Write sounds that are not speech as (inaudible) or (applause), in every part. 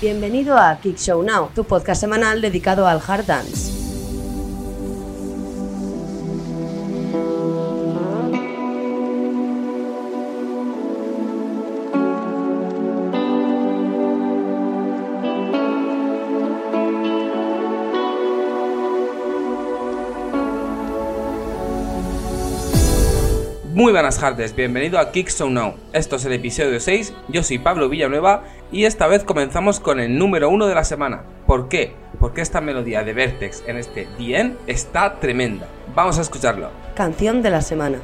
Bienvenido a Kick Show Now, tu podcast semanal dedicado al hard dance. Buenas tardes, bienvenido a Kick Show Now. Esto es el episodio 6, yo soy Pablo Villanueva y esta vez comenzamos con el número 1 de la semana. ¿Por qué? Porque esta melodía de Vertex en este Dien está tremenda. Vamos a escucharlo. Canción de la semana.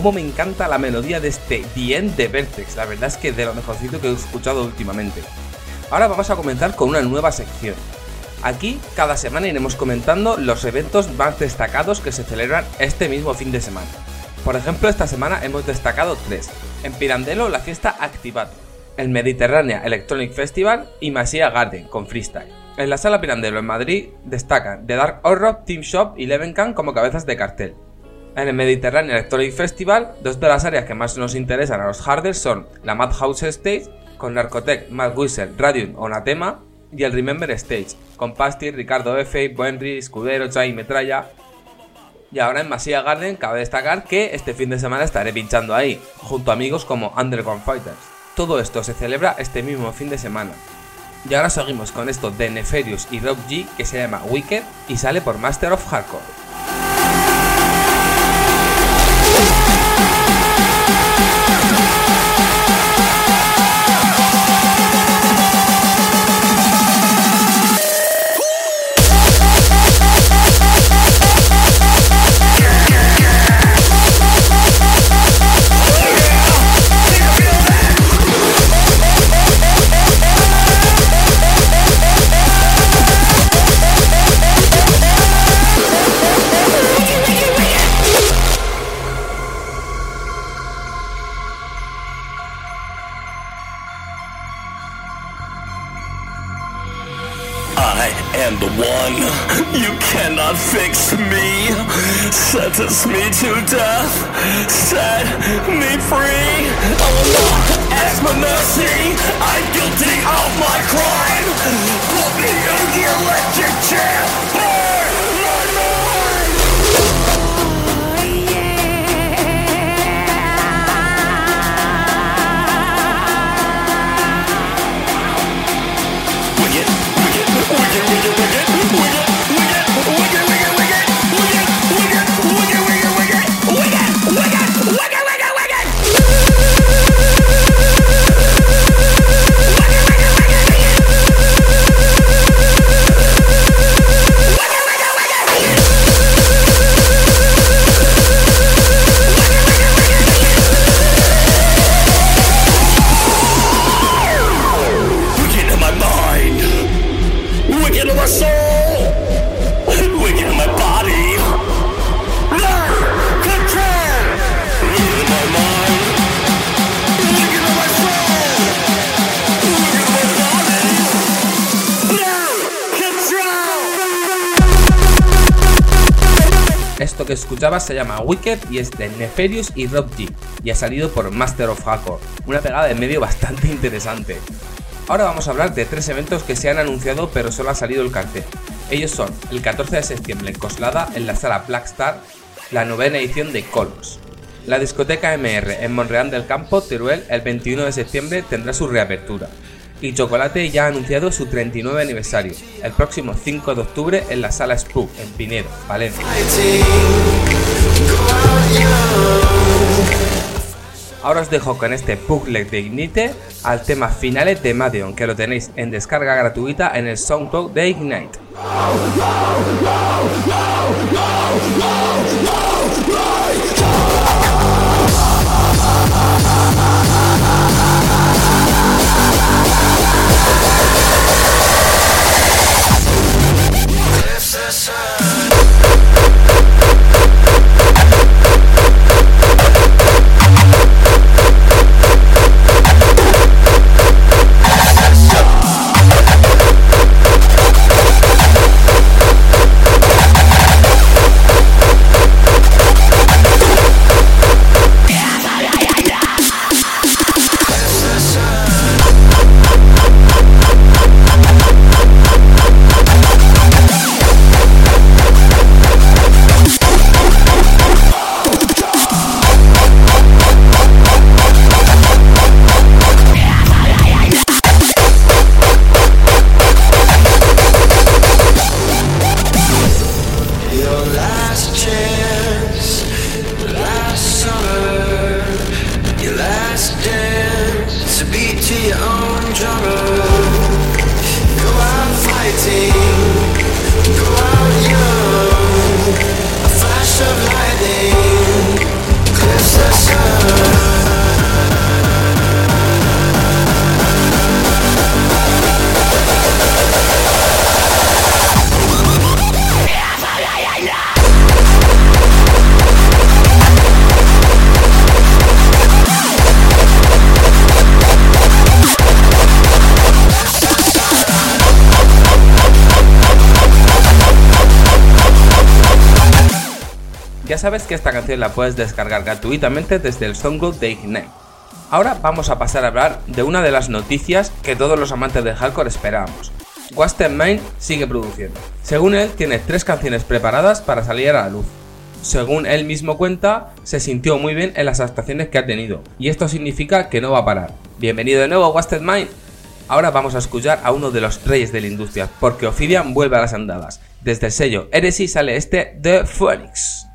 Cómo me encanta la melodía de este Dien de Vertex, la verdad es que de lo mejorcito que he escuchado últimamente. Ahora vamos a comenzar con una nueva sección. Aquí cada semana iremos comentando los eventos más destacados que se celebran este mismo fin de semana. Por ejemplo, esta semana hemos destacado tres. En Pirandello la fiesta Activato, el Mediterránea Electronic Festival y Masia Garden con freestyle. En la sala Pirandello en Madrid destacan The Dark Horror, Team Shop y Levencan como cabezas de cartel. En el Mediterráneo Electronic Festival, dos de las áreas que más nos interesan a los harders son la Madhouse Stage, con Narcotech, Mad Whistle, Radium o y el Remember Stage, con Pasti, Ricardo F, Buenry, Escudero, Chai, Metralla. Y ahora en Masia Garden cabe destacar que este fin de semana estaré pinchando ahí, junto a amigos como Underground Fighters. Todo esto se celebra este mismo fin de semana. Y ahora seguimos con esto de Neferius y Rob G que se llama Wicked y sale por Master of Hardcore. Done. You cannot fix me. Sentence me to death. Set me free. Oh, I will not ask for mercy. I'm guilty of my crime. Put me in the electric chair. Que escuchabas se llama Wicked y es de Neferius y Rob G y ha salido por Master of Hardcore, una pegada de medio (laughs) bastante interesante. Ahora vamos a hablar de tres eventos que se han anunciado pero solo ha salido el cartel. Ellos son el 14 de septiembre en Coslada en la sala Black Star, la novena edición de Colors. La discoteca MR en Monreal del Campo, Teruel, el 21 de septiembre tendrá su reapertura. Y Chocolate ya ha anunciado su 39 aniversario, el próximo 5 de octubre en la sala Spook, en Pinedo, Valencia. Ahora os dejo con este booklet de Ignite al tema finales de Madeon, que lo tenéis en descarga gratuita en el SoundCloud de Ignite. Sabes que esta canción la puedes descargar gratuitamente desde el SoundCloud de Ignite. Ahora vamos a pasar a hablar de una de las noticias que todos los amantes del hardcore esperábamos. Wasted Mind sigue produciendo. Según él, tiene tres canciones preparadas para salir a la luz. Según él mismo cuenta, se sintió muy bien en las actuaciones que ha tenido, y esto significa que no va a parar. Bienvenido de nuevo a Wasted Mind. Ahora vamos a escuchar a uno de los reyes de la industria, porque Ophidian vuelve a las andadas. Desde el sello Heresy sale este The Phoenix.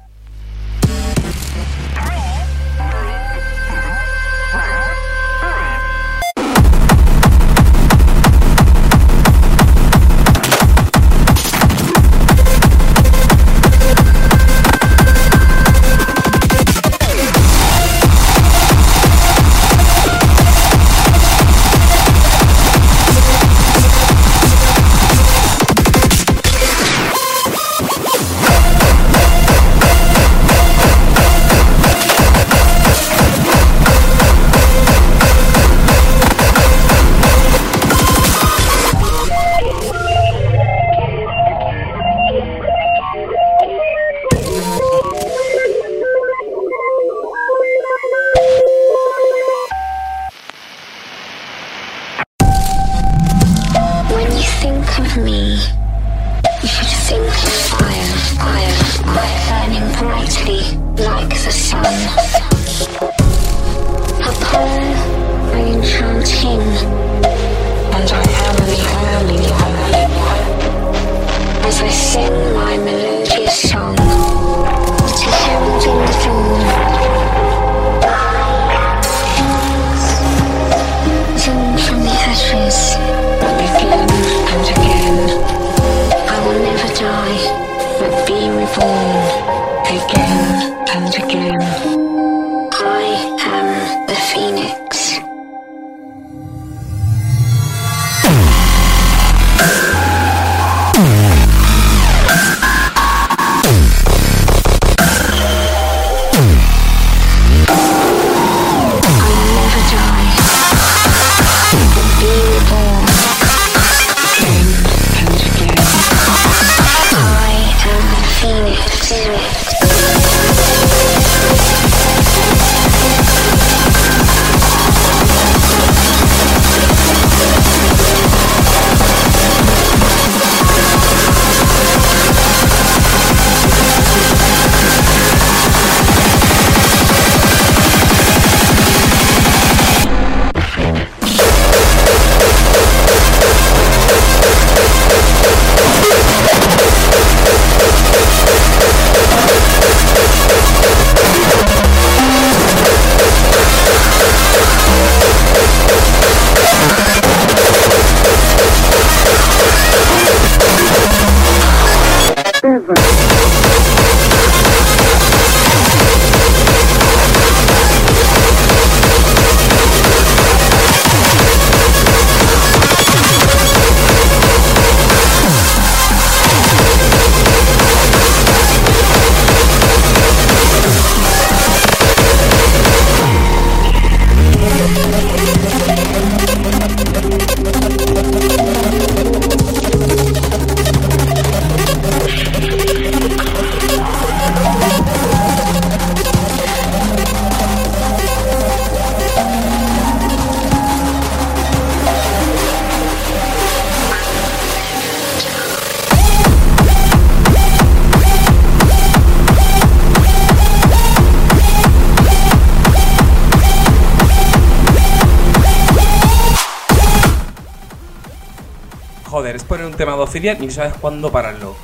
Tema de Ophidian y no sabes cuándo pararlo.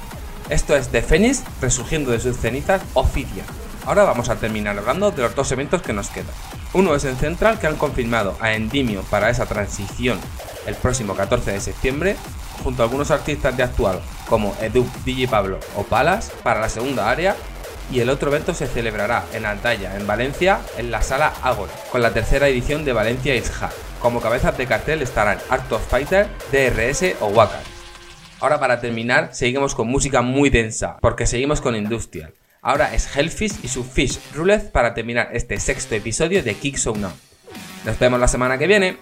Esto es The Phoenix resurgiendo de sus cenizas Ophidian. Ahora vamos a terminar hablando de los dos eventos que nos quedan. Uno es en Central que han confirmado a Endimio para esa transición el próximo 14 de septiembre, junto a algunos artistas de actual como Edu, DJ Pablo o Palas para la segunda área y el otro evento se celebrará en Altaya, en Valencia, en la sala Ágora, con la tercera edición de Valencia Is Hard. Como cabezas de cartel estarán Art of Fighter, DRS o Waka. Ahora para terminar, seguimos con música muy densa, porque seguimos con Industrial. Ahora es Hellfish y su Fish Roulette para terminar este sexto episodio de Kick So Now. Nos vemos la semana que viene.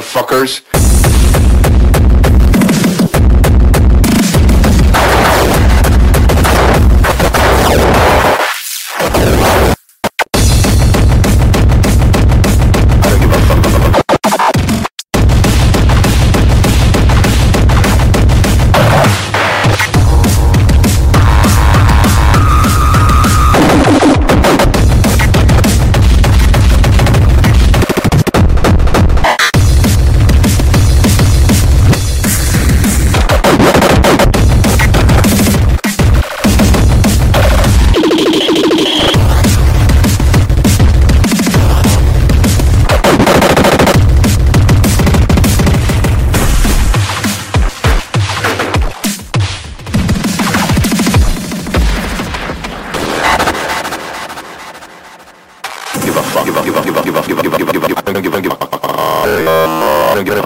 Motherfuckers. I don't give a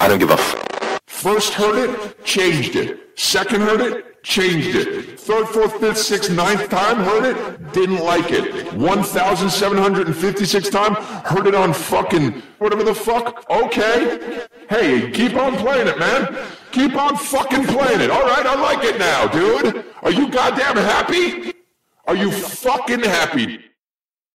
I don't give a f- First heard it, changed it. Second heard it, changed it. Third, fourth, fifth, sixth, ninth time heard it, didn't like it. 1,756 time, heard it on fucking whatever the fuck. Okay. Hey, keep on playing it, man. Keep on fucking playing it. All right, I like it now, dude. Are you goddamn happy? Are you fucking happy?